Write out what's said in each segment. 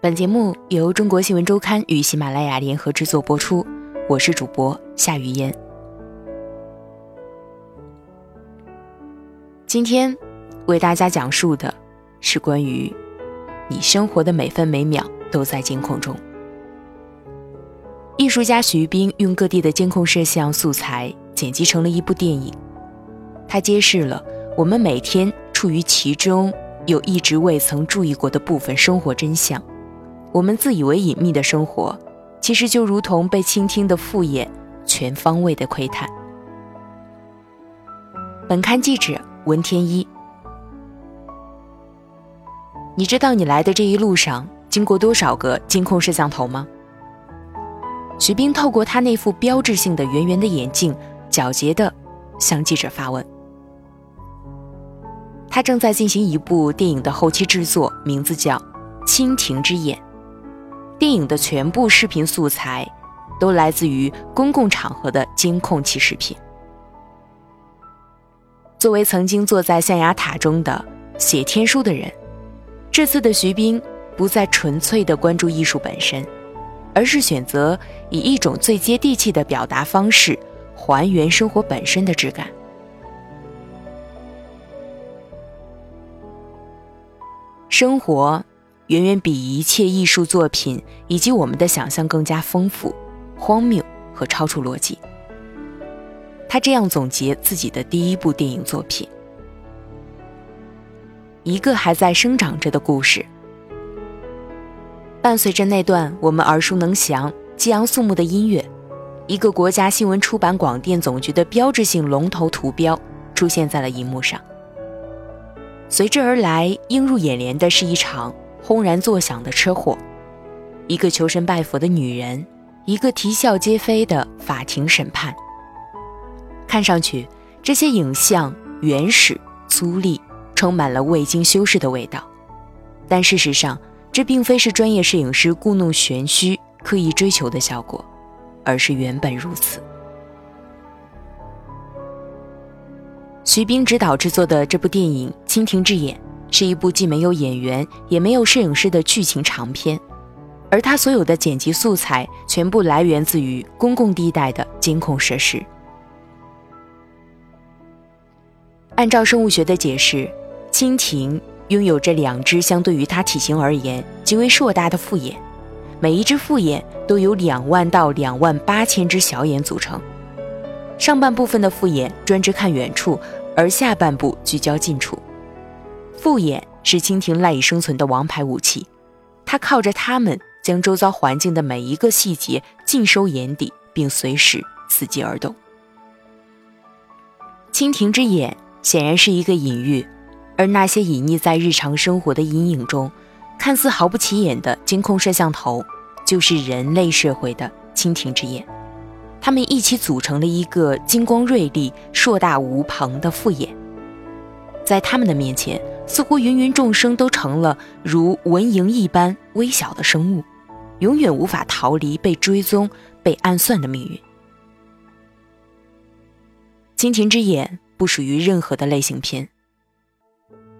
本节目由中国新闻周刊与喜马拉雅联合制作播出，我是主播夏雨嫣。今天为大家讲述的是关于你生活的每分每秒都在监控中。艺术家徐冰用各地的监控摄像素材剪辑成了一部电影，它揭示了我们每天处于其中。有一直未曾注意过的部分生活真相，我们自以为隐秘的生活，其实就如同被倾听的复眼，全方位的窥探。本刊记者文天一，你知道你来的这一路上经过多少个监控摄像头吗？徐冰透过他那副标志性的圆圆的眼镜，皎洁的向记者发问。他正在进行一部电影的后期制作，名字叫《蜻蜓之眼》。电影的全部视频素材都来自于公共场合的监控器视频。作为曾经坐在象牙塔中的写天书的人，这次的徐冰不再纯粹的关注艺术本身，而是选择以一种最接地气的表达方式，还原生活本身的质感。生活远远比一切艺术作品以及我们的想象更加丰富、荒谬和超出逻辑。他这样总结自己的第一部电影作品：一个还在生长着的故事。伴随着那段我们耳熟能详、激昂肃穆的音乐，一个国家新闻出版广电总局的标志性龙头图标出现在了荧幕上。随之而来，映入眼帘的是一场轰然作响的车祸，一个求神拜佛的女人，一个啼笑皆非的法庭审判。看上去，这些影像原始、粗粝，充满了未经修饰的味道。但事实上，这并非是专业摄影师故弄玄虚、刻意追求的效果，而是原本如此。徐冰执导制作的这部电影《蜻蜓之眼》是一部既没有演员也没有摄影师的剧情长片，而他所有的剪辑素材全部来源自于公共地带的监控设施。按照生物学的解释，蜻蜓拥有着两只相对于它体型而言极为硕大的复眼，每一只复眼都由两万到两万八千只小眼组成。上半部分的复眼专职看远处。而下半部聚焦近处，复眼是蜻蜓赖以生存的王牌武器，它靠着它们将周遭环境的每一个细节尽收眼底，并随时伺机而动。蜻蜓之眼显然是一个隐喻，而那些隐匿在日常生活的阴影中，看似毫不起眼的监控摄像头，就是人类社会的蜻蜓之眼。他们一起组成了一个金光锐利、硕大无朋的复眼，在他们的面前，似乎芸芸众生都成了如蚊蝇一般微小的生物，永远无法逃离被追踪、被暗算的命运。蜻蜓之眼不属于任何的类型片，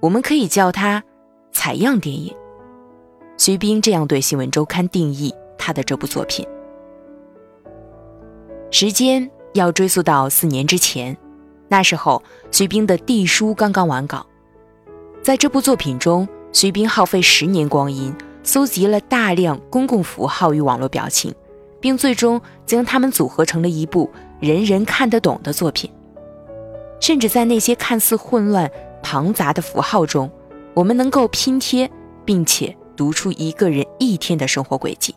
我们可以叫它采样电影。徐冰这样对《新闻周刊》定义他的这部作品。时间要追溯到四年之前，那时候徐冰的《地书》刚刚完稿。在这部作品中，徐冰耗费十年光阴，搜集了大量公共符号与网络表情，并最终将它们组合成了一部人人看得懂的作品。甚至在那些看似混乱庞杂的符号中，我们能够拼贴，并且读出一个人一天的生活轨迹。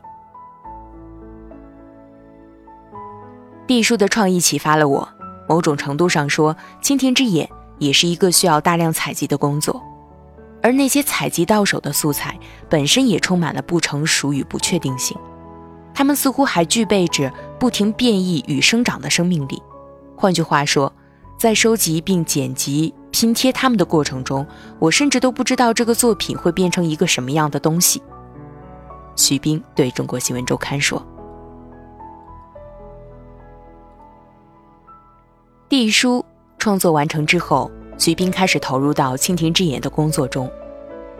地书的创意启发了我，某种程度上说，蜻蜓之眼也是一个需要大量采集的工作，而那些采集到手的素材本身也充满了不成熟与不确定性，它们似乎还具备着不停变异与生长的生命力。换句话说，在收集并剪辑、拼贴它们的过程中，我甚至都不知道这个作品会变成一个什么样的东西。徐冰对中国新闻周刊说。地书创作完成之后，徐冰开始投入到《蜻蜓之眼》的工作中。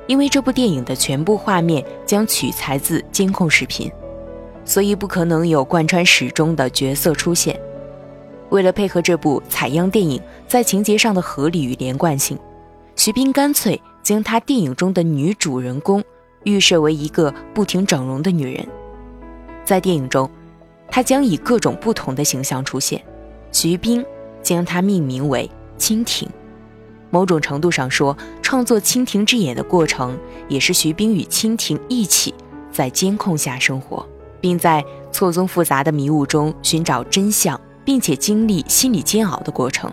因为这部电影的全部画面将取材自监控视频，所以不可能有贯穿始终的角色出现。为了配合这部采样电影在情节上的合理与连贯性，徐冰干脆将他电影中的女主人公预设为一个不停整容的女人。在电影中，她将以各种不同的形象出现，徐冰将它命名为蜻蜓。某种程度上说，创作《蜻蜓之眼》的过程，也是徐冰与蜻蜓一起在监控下生活，并在错综复杂的迷雾中寻找真相，并且经历心理煎熬的过程。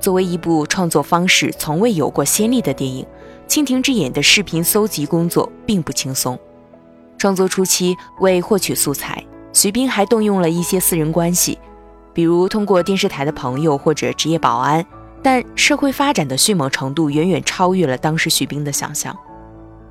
作为一部创作方式从未有过先例的电影，《蜻蜓之眼》的视频搜集工作并不轻松。创作初期，为获取素材，徐冰还动用了一些私人关系，比如通过电视台的朋友或者职业保安。但社会发展的迅猛程度远远超越了当时徐冰的想象，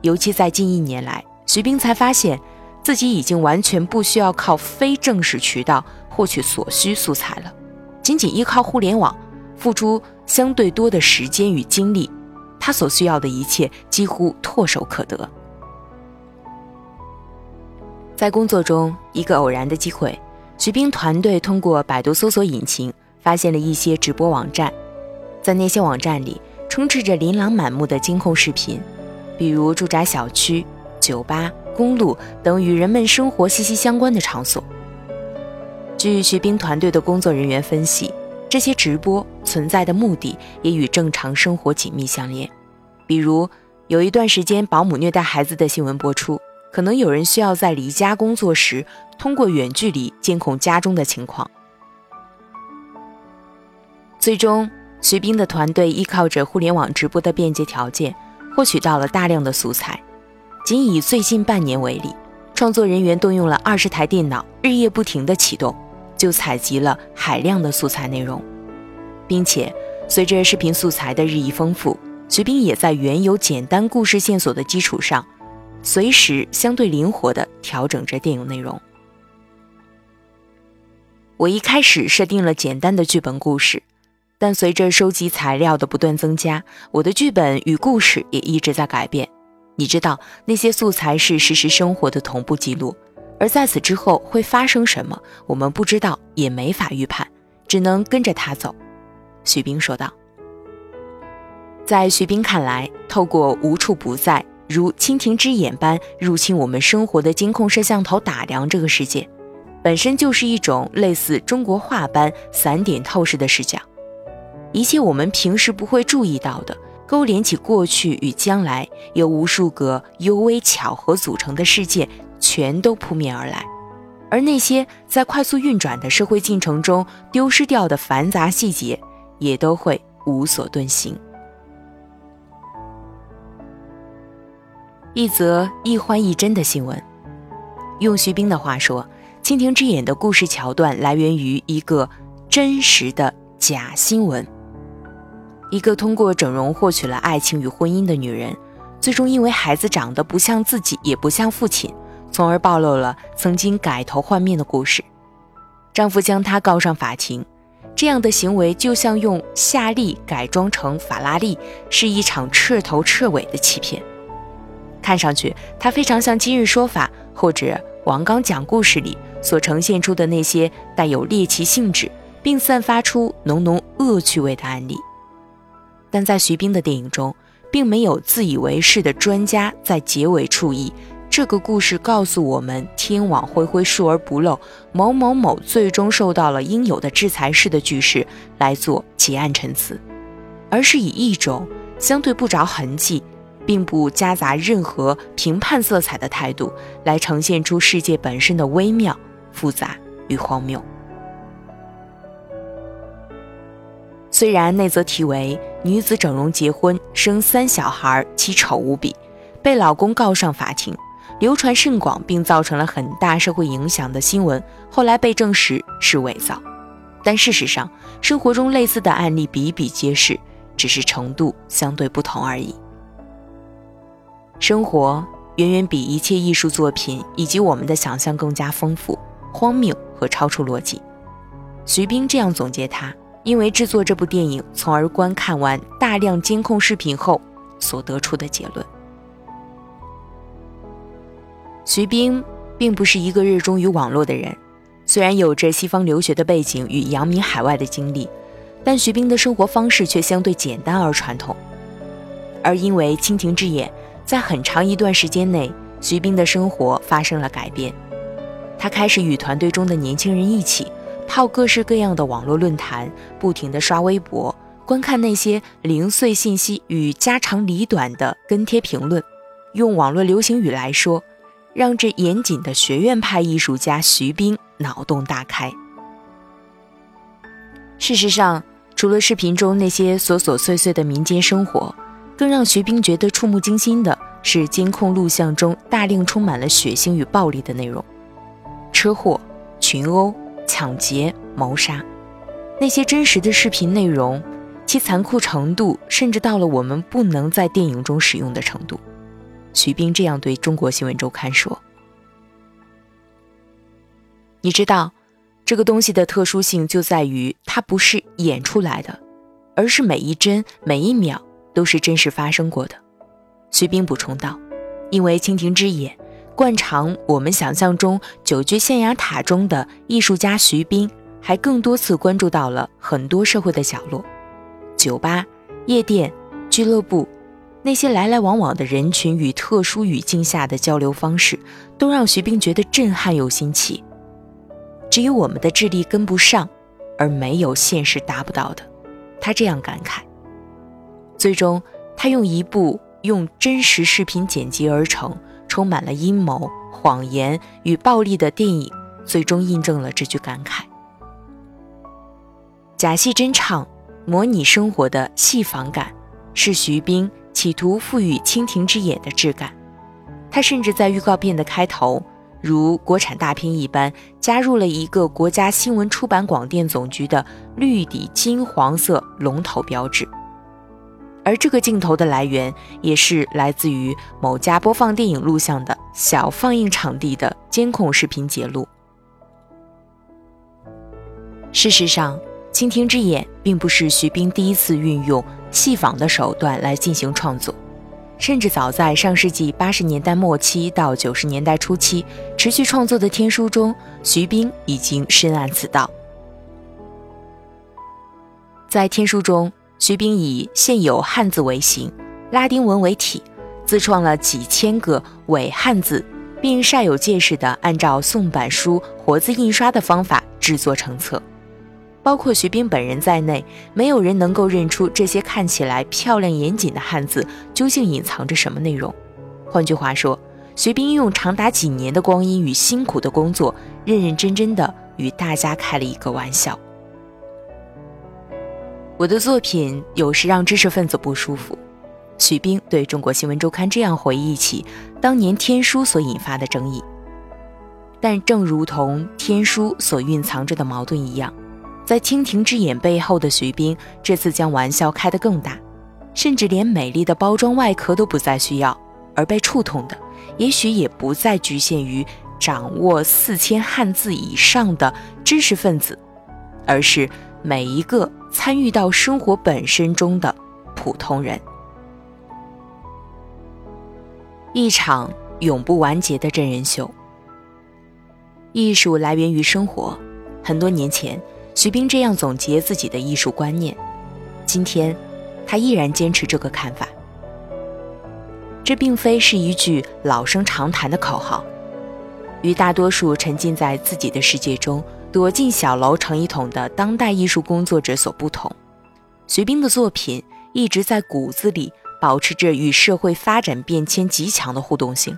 尤其在近一年来，徐冰才发现自己已经完全不需要靠非正式渠道获取所需素材了，仅仅依靠互联网，付出相对多的时间与精力，他所需要的一切几乎唾手可得。在工作中，一个偶然的机会，徐冰团队通过百度搜索引擎发现了一些直播网站。在那些网站里，充斥着琳琅满目的监控视频，比如住宅小区、酒吧、公路等与人们生活息息相关的场所。据徐冰团队的工作人员分析，这些直播存在的目的也与正常生活紧密相连。比如，有一段时间保姆虐待孩子的新闻播出，可能有人需要在离家工作时，通过远距离监控家中的情况。最终。徐冰的团队依靠着互联网直播的便捷条件，获取到了大量的素材。仅以最近半年为例，创作人员动用了二十台电脑，日夜不停地启动，就采集了海量的素材内容。并且，随着视频素材的日益丰富，徐冰也在原有简单故事线索的基础上，随时相对灵活地调整着电影内容。我一开始设定了简单的剧本故事。但随着收集材料的不断增加，我的剧本与故事也一直在改变。你知道，那些素材是实时生活的同步记录，而在此之后会发生什么，我们不知道，也没法预判，只能跟着他走。”徐冰说道。在徐冰看来，透过无处不在如蜻蜓之眼般入侵我们生活的监控摄像头打量这个世界，本身就是一种类似中国画般散点透视的视角。一切我们平时不会注意到的，勾连起过去与将来，由无数个幽微巧合组成的世界，全都扑面而来。而那些在快速运转的社会进程中丢失掉的繁杂细节，也都会无所遁形。一则一欢一真的新闻，用徐冰的话说，《蜻蜓之眼》的故事桥段来源于一个真实的假新闻。一个通过整容获取了爱情与婚姻的女人，最终因为孩子长得不像自己，也不像父亲，从而暴露了曾经改头换面的故事。丈夫将她告上法庭，这样的行为就像用夏利改装成法拉利，是一场彻头彻尾的欺骗。看上去，它非常像《今日说法》或者王刚讲故事里所呈现出的那些带有猎奇性质，并散发出浓浓恶趣味的案例。但在徐冰的电影中，并没有自以为是的专家在结尾处以“这个故事告诉我们，天网恢恢，疏而不漏，某某某最终受到了应有的制裁”式的句式来做结案陈词，而是以一种相对不着痕迹，并不夹杂任何评判色彩的态度来呈现出世界本身的微妙、复杂与荒谬。虽然那则题为“女子整容结婚生三小孩，其丑无比”，被老公告上法庭，流传甚广，并造成了很大社会影响的新闻，后来被证实是伪造。但事实上，生活中类似的案例比比皆是，只是程度相对不同而已。生活远远比一切艺术作品以及我们的想象更加丰富、荒谬和超出逻辑。徐冰这样总结他。因为制作这部电影，从而观看完大量监控视频后，所得出的结论。徐冰并不是一个热衷于网络的人，虽然有着西方留学的背景与扬名海外的经历，但徐冰的生活方式却相对简单而传统。而因为蜻蜓之眼，在很长一段时间内，徐冰的生活发生了改变。他开始与团队中的年轻人一起泡各式各样的网络论坛，不停地刷微博，观看那些零碎信息与家长里短的跟帖评论。用网络流行语来说。让这严谨的学院派艺术家徐冰脑洞大开。事实上，除了视频中那些琐琐碎碎的民间生活，更让徐冰觉得触目惊心的是监控录像中大量充满了血腥与暴力的内容：车祸、群殴、抢劫、谋杀。那些真实的视频内容，其残酷程度甚至到了我们不能在电影中使用的程度。徐冰这样对中国新闻周刊说：“你知道，这个东西的特殊性就在于它不是演出来的，而是每一帧每一秒都是真实发生过的。”徐冰补充道：“因为蜻蜓之眼，惯常我们想象中久居象牙塔中的艺术家徐冰，还更多次关注到了很多社会的角落，酒吧、夜店、俱乐部。”那些来来往往的人群与特殊语境下的交流方式，都让徐冰觉得震撼又新奇。只有我们的智力跟不上，而没有现实达不到的。他这样感慨。最终，他用一部用真实视频剪辑而成、充满了阴谋、谎言与暴力的电影，最终印证了这句感慨。假戏真唱，模拟生活的戏仿感，是徐冰。企图赋予《蜻蜓之眼》的质感，他甚至在预告片的开头，如国产大片一般，加入了一个国家新闻出版广电总局的绿底金黄色龙头标志。而这个镜头的来源，也是来自于某家播放电影录像的小放映场地的监控视频截录。事实上，《蜻蜓之眼》并不是徐冰第一次运用。戏仿的手段来进行创作，甚至早在上世纪八十年代末期到九十年代初期，持续创作的《天书》中，徐冰已经深谙此道。在《天书》中，徐冰以现有汉字为形，拉丁文为体，自创了几千个伪汉字，并煞有介事地按照宋版书活字印刷的方法制作成册。包括徐冰本人在内，没有人能够认出这些看起来漂亮严谨的汉字究竟隐藏着什么内容。换句话说，徐冰用长达几年的光阴与辛苦的工作，认认真真的与大家开了一个玩笑。我的作品有时让知识分子不舒服，徐冰对中国新闻周刊这样回忆起当年《天书》所引发的争议。但正如同《天书》所蕴藏着的矛盾一样。在蜻蜓之眼背后的徐冰，这次将玩笑开得更大，甚至连美丽的包装外壳都不再需要，而被触痛的，也许也不再局限于掌握四千汉字以上的知识分子，而是每一个参与到生活本身中的普通人。一场永不完结的真人秀。艺术来源于生活，很多年前。徐冰这样总结自己的艺术观念，今天他依然坚持这个看法。这并非是一句老生常谈的口号。与大多数沉浸在自己的世界中、躲进小楼成一统的当代艺术工作者所不同，徐冰的作品一直在骨子里保持着与社会发展变迁极强的互动性。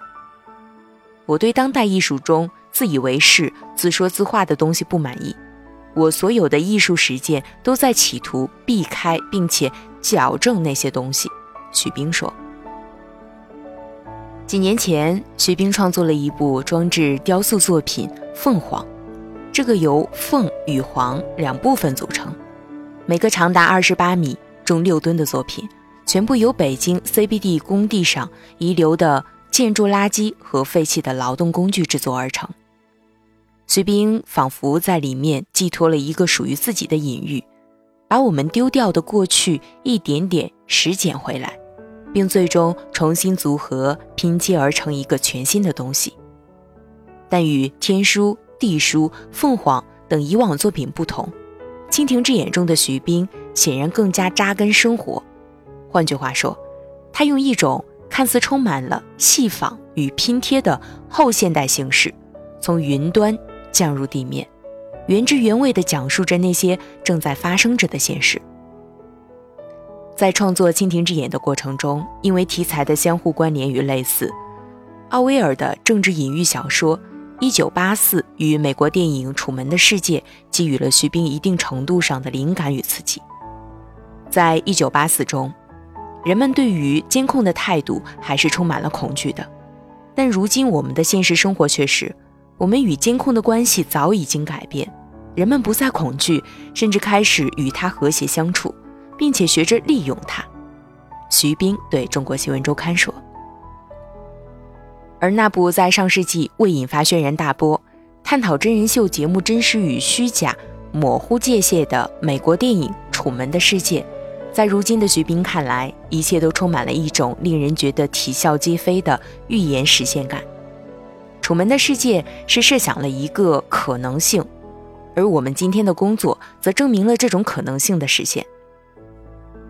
我对当代艺术中自以为是、自说自话的东西不满意。我所有的艺术实践都在企图避开并且矫正那些东西，徐冰说。几年前，徐冰创作了一部装置雕塑作品《凤凰》，这个由凤与凰两部分组成，每个长达二十八米、重六吨的作品，全部由北京 CBD 工地上遗留的建筑垃圾和废弃的劳动工具制作而成。徐冰仿佛在里面寄托了一个属于自己的隐喻，把我们丢掉的过去一点点拾捡回来，并最终重新组合拼接而成一个全新的东西。但与天书、地书、凤凰等以往作品不同，《蜻蜓之眼》中的徐冰显然更加扎根生活。换句话说，他用一种看似充满了戏仿与拼贴的后现代形式，从云端降入地面，原汁原味地讲述着那些正在发生着的现实。在创作《蜻蜓之眼》的过程中，因为题材的相互关联与类似，奥威尔的政治隐喻小说《一九八四》与美国电影《楚门的世界》给予了徐冰一定程度上的灵感与刺激。在一九八四中，人们对于监控的态度还是充满了恐惧的，但如今我们的现实生活却是，我们与监控的关系早已经改变，人们不再恐惧，甚至开始与它和谐相处。并且学着利用它，徐冰对中国新闻周刊说。而那部在上世纪未引发轩然大波、探讨真人秀节目真实与虚假模糊界限的美国电影《楚门的世界》，在如今的徐冰看来，一切都充满了一种令人觉得啼笑皆非的预言实现感。《楚门的世界》是设想了一个可能性，而我们今天的工作则证明了这种可能性的实现。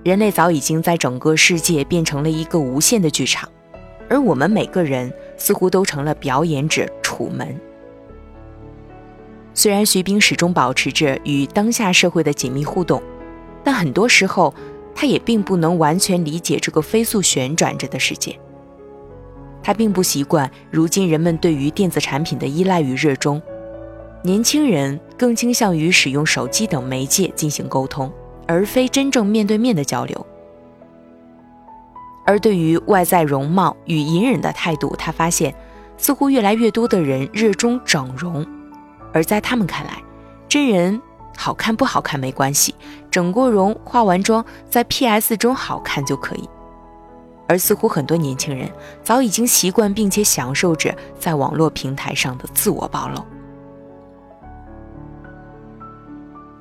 人类早已经在整个世界变成了一个无限的剧场，而我们每个人似乎都成了表演者楚门。虽然徐冰始终保持着与当下社会的紧密互动，但很多时候他也并不能完全理解这个飞速旋转着的世界。他并不习惯如今人们对于电子产品的依赖与热衷，年轻人更倾向于使用手机等媒介进行沟通。而非真正面对面的交流，而对于外在容貌与隐忍的态度，他发现似乎越来越多的人热衷整容，而在他们看来，真人好看不好看没关系，整过容、化完妆，在 PS 中好看就可以。而似乎很多年轻人早已经习惯并且享受着在网络平台上的自我暴露。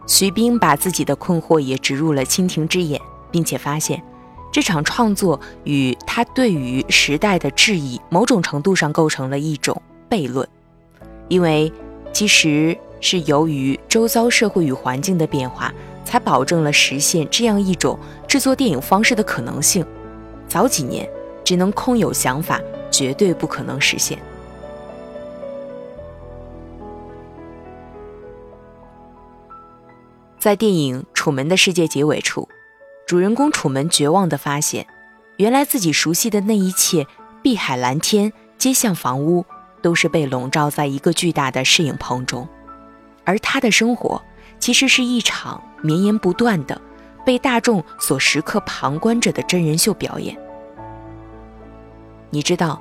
徐冰把自己的困惑也植入了《蜻蜓之眼》，并且发现，这场创作与他对于时代的质疑，某种程度上构成了一种悖论，因为其实是由于周遭社会与环境的变化，才保证了实现这样一种制作电影方式的可能性。早几年只能空有想法，绝对不可能实现。在电影《楚门的世界》结尾处，主人公楚门绝望地发现，原来自己熟悉的那一切——碧海蓝天、街巷房屋，都是被笼罩在一个巨大的摄影棚中，而他的生活其实是一场绵延不断的、被大众所时刻旁观着的真人秀表演。你知道，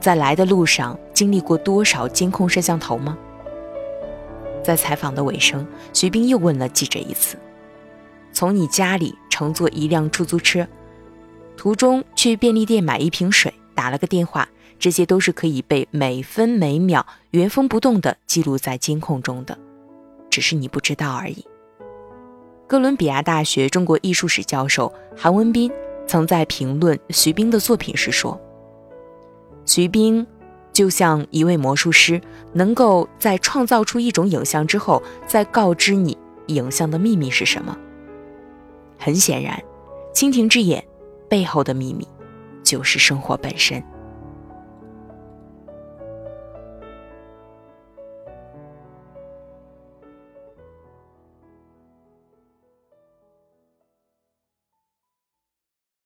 在来的路上经历过多少监控摄像头吗？在采访的尾声，徐冰又问了记者一次：“从你家里乘坐一辆出租车，途中去便利店买一瓶水，打了个电话，这些都是可以被每分每秒原封不动地记录在监控中的，只是你不知道而已。”哥伦比亚大学中国艺术史教授韩文斌曾在评论徐冰的作品时说：“徐冰。”就像一位魔术师，能够在创造出一种影像之后，再告知你影像的秘密是什么。很显然，蜻蜓之眼背后的秘密，就是生活本身。